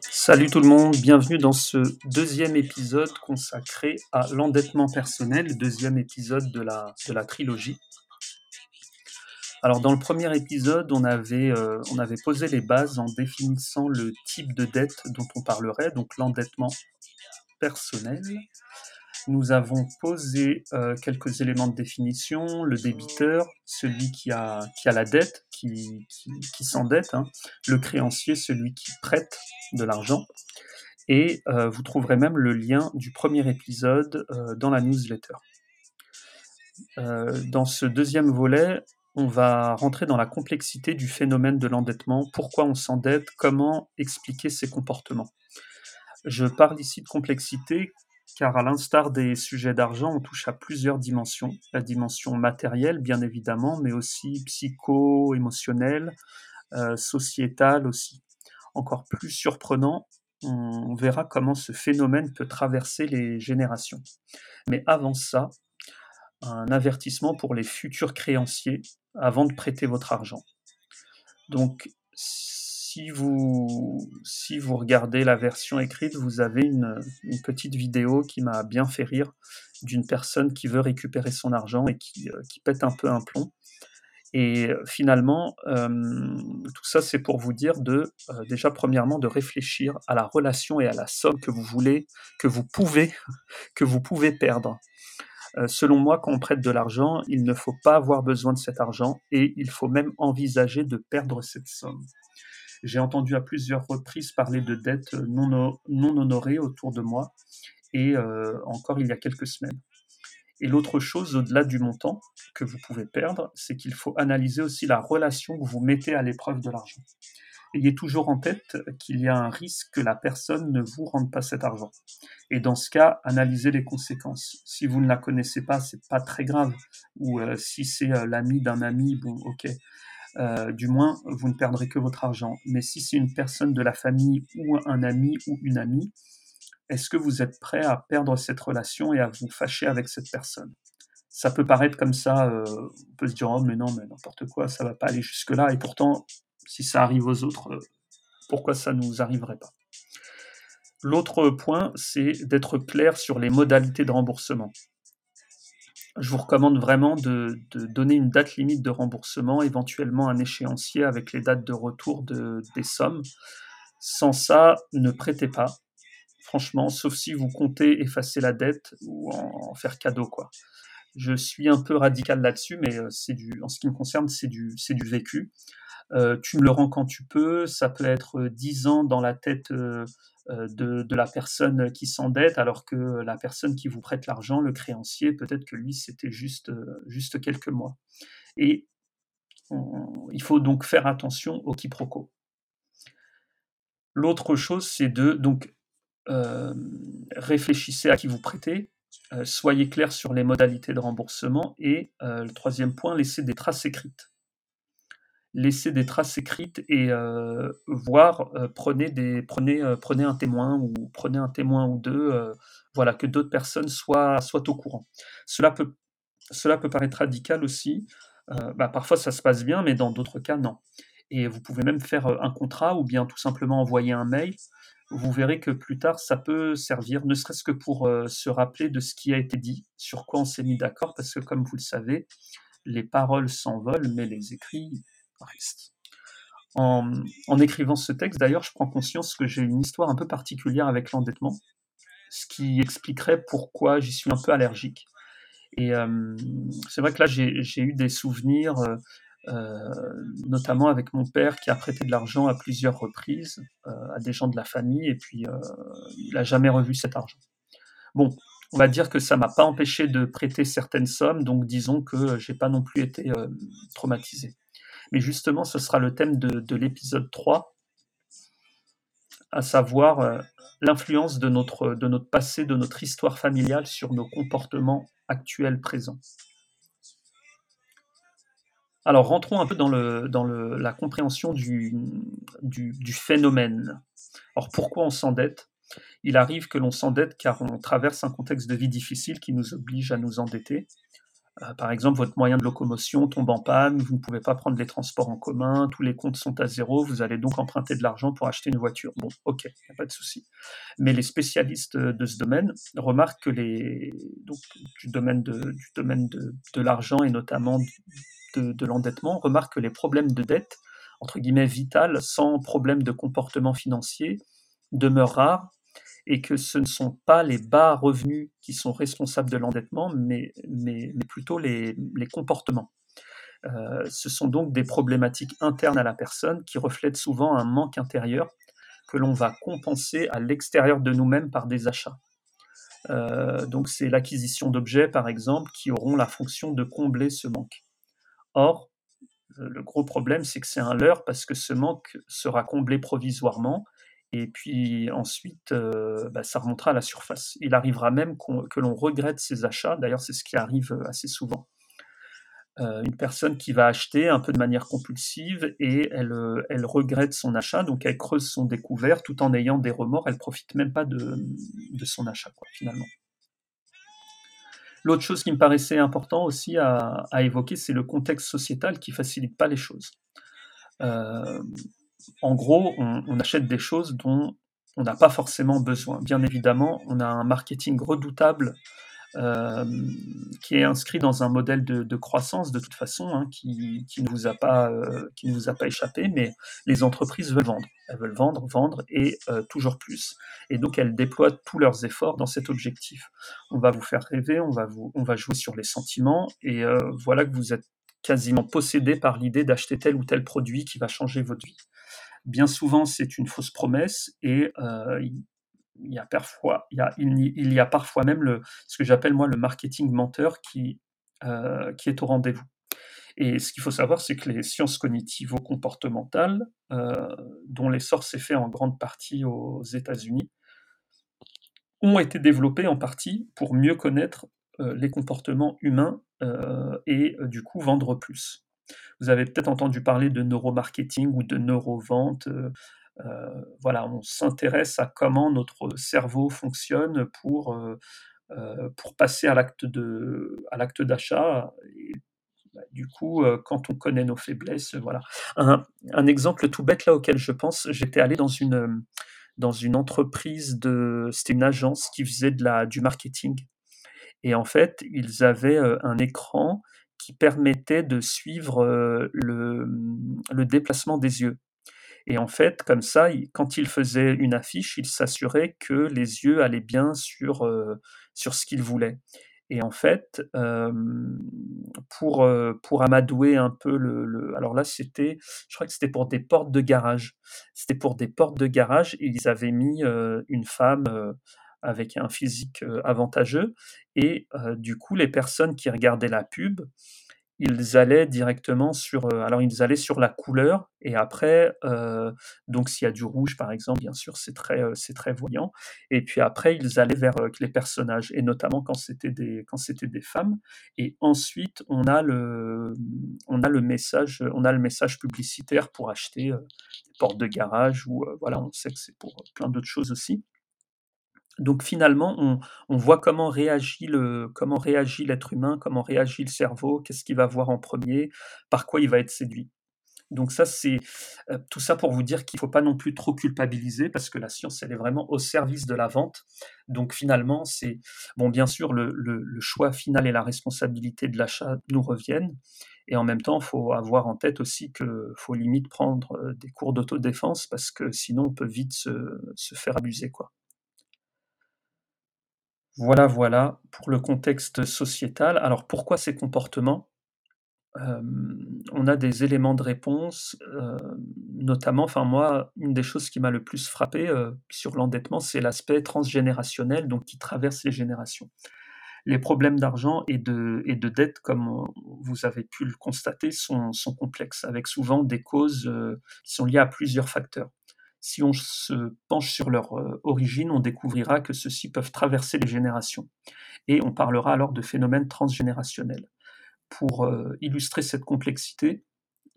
Salut tout le monde, bienvenue dans ce deuxième épisode consacré à l'endettement personnel, deuxième épisode de la, de la trilogie. Alors dans le premier épisode, on avait, euh, on avait posé les bases en définissant le type de dette dont on parlerait, donc l'endettement personnel. Nous avons posé euh, quelques éléments de définition, le débiteur, celui qui a, qui a la dette, qui, s'endette, hein. le créancier, celui qui prête de l'argent. Et euh, vous trouverez même le lien du premier épisode euh, dans la newsletter. dans ce deuxième volet, on va rentrer dans la complexité du phénomène de l'endettement, pourquoi on s'endette, comment expliquer ses comportements? Je parle ici de complexité car à l'instar des sujets d'argent, on touche à plusieurs dimensions. La dimension matérielle, bien évidemment, mais aussi psycho-émotionnelle, euh, sociétale aussi. Encore plus surprenant, on verra comment ce phénomène peut traverser les générations. Mais avant ça, un avertissement pour les futurs créanciers avant de prêter votre argent. Donc, si vous, si vous regardez la version écrite, vous avez une, petite vidéo qui m'a bien fait rire d'une personne qui veut récupérer son argent et qui, euh, pète un peu un plomb. Et euh, finalement, euh, tout ça, c'est pour vous dire de, déjà, premièrement, de réfléchir à la relation et à la somme que vous voulez, que vous pouvez, que vous pouvez perdre. selon moi, quand on prête de l'argent, il ne faut pas avoir besoin de cet argent et il faut même envisager de perdre cette somme. J'ai entendu à plusieurs reprises parler de dettes non, non honorées autour de moi, et euh, encore il y a quelques semaines. Et l'autre chose, au-delà du montant que vous pouvez perdre, c'est qu'il faut analyser aussi la relation que vous mettez à l'épreuve de l'argent. Ayez toujours en tête qu'il y a un risque que la personne ne vous rende pas cet argent. Et dans ce cas, analysez les conséquences. Si vous ne la connaissez pas, c'est pas très grave. Ou euh, si c'est euh, l'ami d'un ami, bon, ok. Euh, du moins, vous ne perdrez que votre argent. Mais si c'est une personne de la famille ou un ami ou une amie, est-ce que vous êtes prêt à perdre cette relation et à vous fâcher avec cette personne? Ça peut paraître comme ça, euh, on peut se dire, oh mais non, mais n'importe quoi, ça va pas aller jusque-là. Et pourtant, si ça arrive aux autres, euh, pourquoi ça ne nous arriverait pas? L'autre point, c'est d'être clair sur les modalités de remboursement je vous recommande vraiment de, donner une date limite de remboursement, éventuellement un échéancier avec les dates de retour des sommes. Sans ça, ne prêtez pas, franchement, sauf si vous comptez effacer la dette ou en, faire cadeau. quoi. Je suis un peu radical là-dessus, mais euh, c'est en ce qui me concerne, c'est du, vécu. Euh, tu me le rends quand tu peux, ça peut être 10 ans dans la tête euh, euh, de, la personne qui s'endette, alors que la personne qui vous prête l'argent, le créancier, peut-être que lui, c'était juste, euh, juste quelques mois. Et il faut donc faire attention au quiproquo. L'autre chose, c'est de donc euh, réfléchissez à qui vous prêtez, soyez clair sur les modalités de remboursement et le troisième point, laissez des traces écrites laissez des traces écrites et euh, voir, euh, prenez, des, prenez, euh, prenez un témoin ou prenez un témoin ou deux, voilà, que d'autres personnes soient, soient au courant. Cela peut, cela peut paraître radical aussi. Bah, parfois ça se passe bien, mais dans d'autres cas, non. Et vous pouvez même faire un contrat ou bien tout simplement envoyer un mail. Vous verrez que plus tard, ça peut servir, ne serait-ce que pour se rappeler de ce qui a été dit, sur quoi on s'est mis d'accord, parce que comme vous le savez, les paroles s'envolent, mais les écrits en, écrivant ce texte, d'ailleurs, je prends conscience que j'ai une histoire un peu particulière avec l'endettement, ce qui expliquerait pourquoi j'y suis un peu allergique. Et euh, c'est vrai que là, j'ai eu des souvenirs, euh, euh, notamment avec mon père qui a prêté de l'argent à plusieurs reprises à des gens de la famille, et puis il n'a jamais revu cet argent. Bon, on va dire que ça m'a pas empêché de prêter certaines sommes, donc disons que j'ai pas non plus été traumatisé. Mais justement, ce sera le thème de, l'épisode 3, à savoir euh, l'influence de notre, passé, de notre histoire familiale sur nos comportements actuels présents. Alors rentrons un peu dans, la compréhension du, du, du, phénomène. Alors pourquoi on s'endette? Il arrive que l'on s'endette car on traverse un contexte de vie difficile qui nous oblige à nous endetter. Euh, par exemple, votre moyen de locomotion tombe en panne, vous ne pouvez pas prendre les transports en commun, tous les comptes sont à zéro, vous allez donc emprunter de l'argent pour acheter une voiture. Bon, ok, il n'y a pas de souci. Mais les spécialistes de ce domaine remarquent que les, donc, du domaine de, l'argent et notamment de, de l'endettement remarquent que les problèmes de dette, entre guillemets, vitales, sans problème de comportement financier, demeurent rares et que ce ne sont pas les bas revenus qui sont responsables de l'endettement, mais, mais, plutôt les, les comportements. Euh, ce sont donc des problématiques internes à la personne qui reflètent souvent un manque intérieur que l'on va compenser à l'extérieur de nous-mêmes par des achats. Euh, donc c'est l'acquisition d'objets, par exemple, qui auront la fonction de combler ce manque. Or, le gros problème, c'est que c'est un leurre parce que ce manque sera comblé provisoirement et puis ensuite, euh, bah, ça remontera à la surface. Il arrivera même que l'on regrette ses achats. D'ailleurs, c'est ce qui arrive euh, assez souvent. Euh, une personne qui va acheter un peu de manière compulsive et elle, elle regrette son achat, donc elle creuse son découvert tout en ayant des remords. Elle profite même pas de, son achat, finalement. L'autre chose qui me paraissait important aussi à, évoquer, c'est le contexte sociétal qui facilite pas les choses. En gros, on, achète des choses dont on n'a pas forcément besoin. Bien évidemment, on a un marketing redoutable euh, qui est inscrit dans un modèle de, croissance de toute façon, hein, qui, ne vous a pas, euh, qui ne vous a pas échappé, mais les entreprises veulent vendre. Elles veulent vendre, vendre et euh, toujours plus. Et donc elles déploient tous leurs efforts dans cet objectif. On va vous faire rêver, on va, vous, on va jouer sur les sentiments, et voilà que vous êtes quasiment possédé par l'idée d'acheter tel ou tel produit qui va changer votre vie. Bien souvent, c'est une fausse promesse et euh, il, y a parfois, même ce que j'appelle moi le marketing menteur qui, euh, qui est au rendez-vous. Et ce qu'il faut savoir, c'est que les sciences cognitivo-comportementales, euh, dont l'essor s'est fait en grande partie aux États-Unis, ont été développées en partie pour mieux connaître les comportements humains et du coup vendre plus. Vous avez peut-être entendu parler de neuromarketing ou de neurovente. Euh, euh, voilà, on s'intéresse à comment notre cerveau fonctionne pour, euh, pour passer à l'acte d'achat. Bah, du coup, quand on connaît nos faiblesses, voilà. Un, exemple tout bête là auquel je pense, j'étais allé dans une, dans une entreprise de, c'était une agence qui faisait de la, du marketing. Et en fait, ils avaient un écran qui permettait de suivre le, le, déplacement des yeux. Et en fait, comme ça, quand il faisait une affiche, il s'assurait que les yeux allaient bien sur, sur ce qu'il voulait. Et en fait, pour, pour amadouer un peu le, Alors là, c'était, je crois que c'était pour des portes de garage. C'était pour des portes de garage ils avaient mis une femme avec un physique avantageux. Et du coup, les personnes qui regardaient la pub, ils allaient directement sur, alors ils allaient sur la couleur et après, donc s'il y a du rouge par exemple, bien sûr c'est très, c'est très voyant. Et puis après ils allaient vers les personnages et notamment quand c'était des, quand c'était des femmes. Et ensuite on a le, on a le message, on a le message publicitaire pour acheter des portes de garage ou voilà, on sait que c'est pour plein d'autres choses aussi. Donc finalement, on, voit comment réagit le, comment réagit l'être humain, comment réagit le cerveau, qu'est-ce qu'il va voir en premier, par quoi il va être séduit. Donc ça, c'est euh, tout ça pour vous dire qu'il ne faut pas non plus trop culpabiliser parce que la science, elle est vraiment au service de la vente. Donc finalement, c'est bon, bien sûr, le, choix final et la responsabilité de l'achat nous reviennent. Et en même temps, il faut avoir en tête aussi qu'il faut limite prendre euh, des cours d'autodéfense parce que sinon, on peut vite se, se faire abuser, quoi. Voilà, voilà, pour le contexte sociétal. Alors pourquoi ces comportements? on a des éléments de réponse, notamment, enfin moi, une des choses qui m'a le plus frappé, sur l'endettement, c'est l'aspect transgénérationnel, donc qui traverse les générations. Les problèmes d'argent et de et de dette, comme vous avez pu le constater, sont complexes, avec souvent des causes, qui sont liées à plusieurs facteurs. Si on se penche sur leur euh, origine, on découvrira que ceux-ci peuvent traverser les générations. Et on parlera alors de phénomènes transgénérationnels. Pour euh, illustrer cette complexité,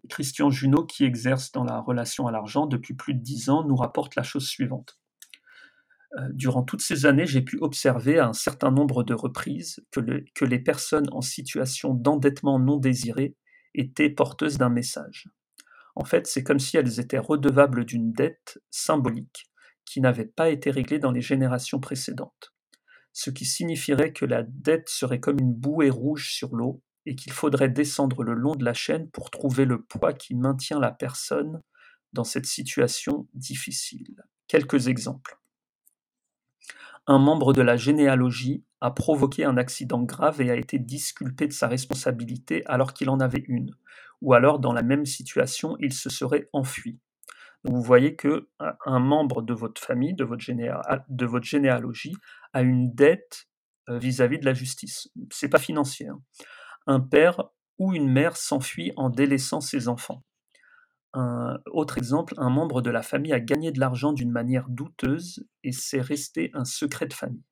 Christian Junot, qui exerce dans la relation à l'argent depuis plus de dix ans, nous rapporte la chose suivante. Heu, durant toutes ces années, j'ai pu observer à un certain nombre de reprises que les personnes en situation d'endettement non désiré étaient porteuses d'un message. En fait, c'est comme si elles étaient redevables d'une dette symbolique qui n'avait pas été réglée dans les générations précédentes. Ce qui signifierait que la dette serait comme une bouée rouge sur l'eau et qu'il faudrait descendre le long de la chaîne pour trouver le poids qui maintient la personne dans cette situation difficile. Quelques exemples. Un membre de la généalogie a provoqué un accident grave et a été disculpé de sa responsabilité alors qu'il en avait une, ou alors dans la même situation, il se serait enfui. vous voyez que un membre de votre famille, de votre, généalogie, a une dette euh, vis-à-vis de la justice. C'est pas financier. Hein. Un père ou une mère s'enfuit en délaissant ses enfants. Un autre exemple, un membre de la famille a gagné de l'argent d'une manière douteuse et c'est resté un secret de famille.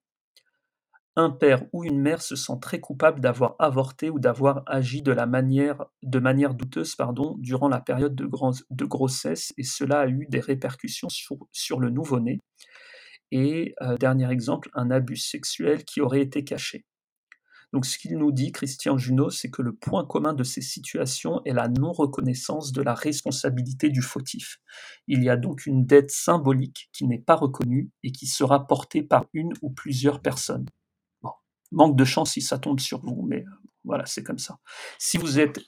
Un père ou une mère se sent très coupable d'avoir avorté ou d'avoir agi de, manière, douteuse pardon, durant la période de, grossesse et cela a eu des répercussions sur, sur le nouveau-né. Et euh, dernier exemple, un abus sexuel qui aurait été caché. Donc ce qu'il nous dit, Christian Junot, c'est que le point commun de ces situations est la non-reconnaissance de la responsabilité du fautif. Il y a donc une dette symbolique qui n'est pas reconnue et qui sera portée par une ou plusieurs personnes. Manque de chance si ça tombe sur vous, mais euh, voilà, c'est comme ça. Si vous êtes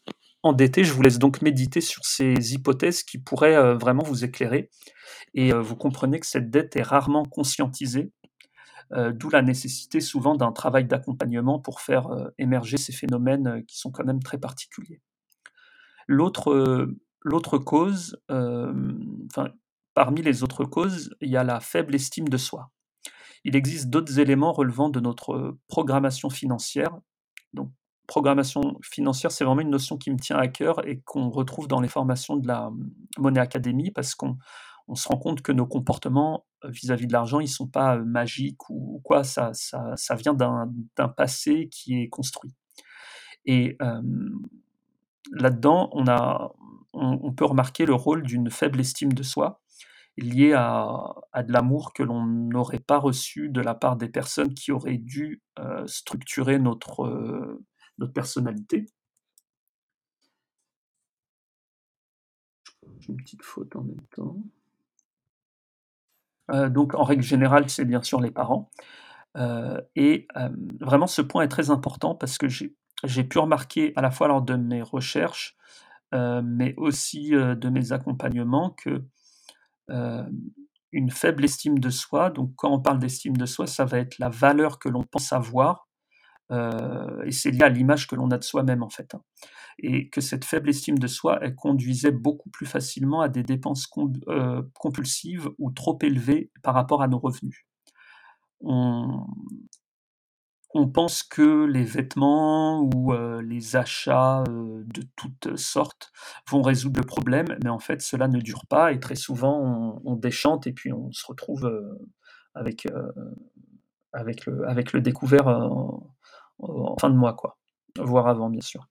endetté, je vous laisse donc méditer sur ces hypothèses qui pourraient euh, vraiment vous éclairer. Et euh, vous comprenez que cette dette est rarement conscientisée d'où la nécessité souvent d'un travail d'accompagnement pour faire émerger ces phénomènes qui sont quand même très particuliers. L'autre, cause, parmi les autres causes, il y a la faible estime de soi. Il existe d'autres éléments relevant de notre programmation financière. Donc, programmation financière, c'est vraiment une notion qui me tient à cœur et qu'on retrouve dans les formations de la Monnaie Academy parce qu'on on se rend compte que nos comportements vis-à-vis de l'argent, ils ne sont pas magiques ou, quoi, ça, ça, vient d'un passé qui est construit. Et là-dedans, on, a, on, peut remarquer le rôle d'une faible estime de soi liée à, de l'amour que l'on n'aurait pas reçu de la part des personnes qui auraient dû euh, structurer notre, notre personnalité. Une petite faute en même temps. Euh, donc en règle générale, c'est bien sûr les parents. Euh, et euh, vraiment, ce point est très important parce que j'ai pu remarquer à la fois lors de mes recherches, mais aussi de mes accompagnements, que une faible estime de soi, donc quand on parle d'estime de soi, ça va être la valeur que l'on pense avoir, et c'est lié à l'image que l'on a de soi-même en fait. Hein et que cette faible estime de soi, elle conduisait beaucoup plus facilement à des dépenses euh, compulsives ou trop élevées par rapport à nos revenus. Pense que les vêtements ou euh, les achats euh, de toutes sortes vont résoudre le problème, mais en fait cela ne dure pas et très souvent on, déchante et puis on se retrouve avec, avec, le, avec le découvert en fin de mois. quoi voire avant bien sûr.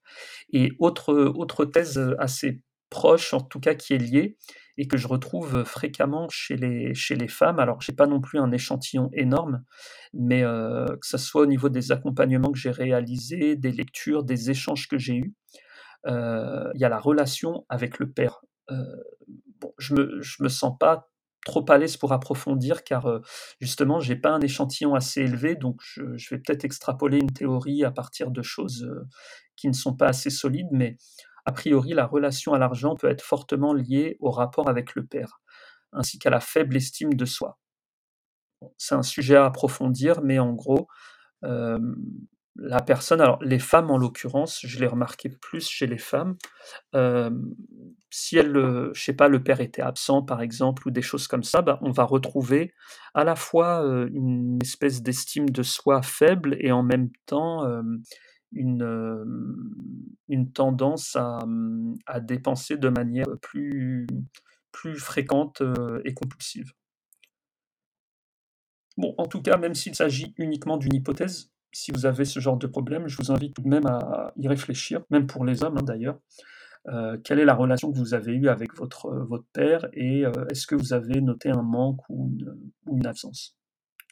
Et autre, autre thèse assez proche, en tout cas qui est liée, et que je retrouve fréquemment chez les, femmes, alors j'ai pas non plus un échantillon énorme, mais euh, que ce soit au niveau des accompagnements que j'ai réalisés, des lectures, des échanges que j'ai eus, euh, il y a la relation avec le père. Euh, bon, je me, je me sens pas trop à l'aise pour approfondir car euh, justement j'ai pas un échantillon assez élevé donc je, vais peut-être extrapoler une théorie à partir de choses euh, qui ne sont pas assez solides mais a priori la relation à l'argent peut être fortement liée au rapport avec le père ainsi qu'à la faible estime de soi. c'est un sujet à approfondir mais en gros euh, la personne, alors les femmes en l'occurrence, je l'ai remarqué plus chez les femmes, si elle, je sais pas, le père était absent par exemple ou des choses comme ça, bah, on va retrouver à la fois une espèce d'estime de soi faible et en même temps une, tendance à, mmh, à, dépenser de manière plus, fréquente et compulsive. Bon, en tout cas, même s'il s'agit uniquement d'une hypothèse, si vous avez ce genre de problème, je vous invite tout de même à y réfléchir, même pour les hommes hein, d'ailleurs. Quelle est la relation que vous avez eue avec votre, père et est-ce que vous avez noté un manque ou une absence?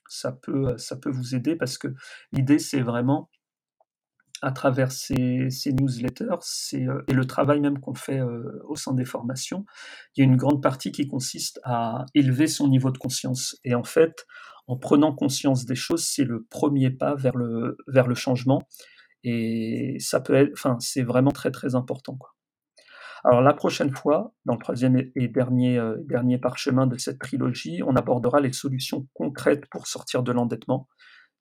Ça peut vous aider parce que l'idée, c'est vraiment à travers ces, newsletters c'est, et le travail même qu'on fait au sein des formations, il y a une grande partie qui consiste à élever son niveau de conscience. Et en fait, en prenant conscience des choses, c'est le premier pas vers le, vers le changement. Et ça peut être, enfin, c'est vraiment très très important. Alors la prochaine fois, dans le troisième et dernier, dernier parchemin de cette trilogie, on abordera les solutions concrètes pour sortir de l'endettement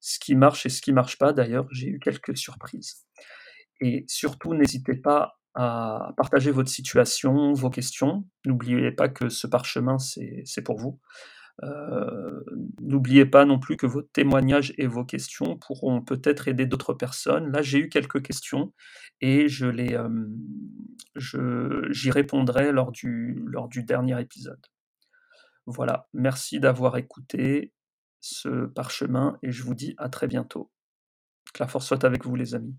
ce qui marche et ce qui marche pas. D'ailleurs, j'ai eu quelques surprises. Et surtout, n'hésitez pas à partager votre situation, vos questions. N'oubliez pas que ce parchemin, c'est pour vous. Euh, n'oubliez pas non plus que vos témoignages et vos questions pourront peut-être aider d'autres personnes. Là, j'ai eu quelques questions et je les, euh, j'y répondrai lors du, lors du dernier épisode. Voilà, merci d'avoir écouté ce parchemin et je vous dis à très bientôt. Que la force soit avec vous les amis.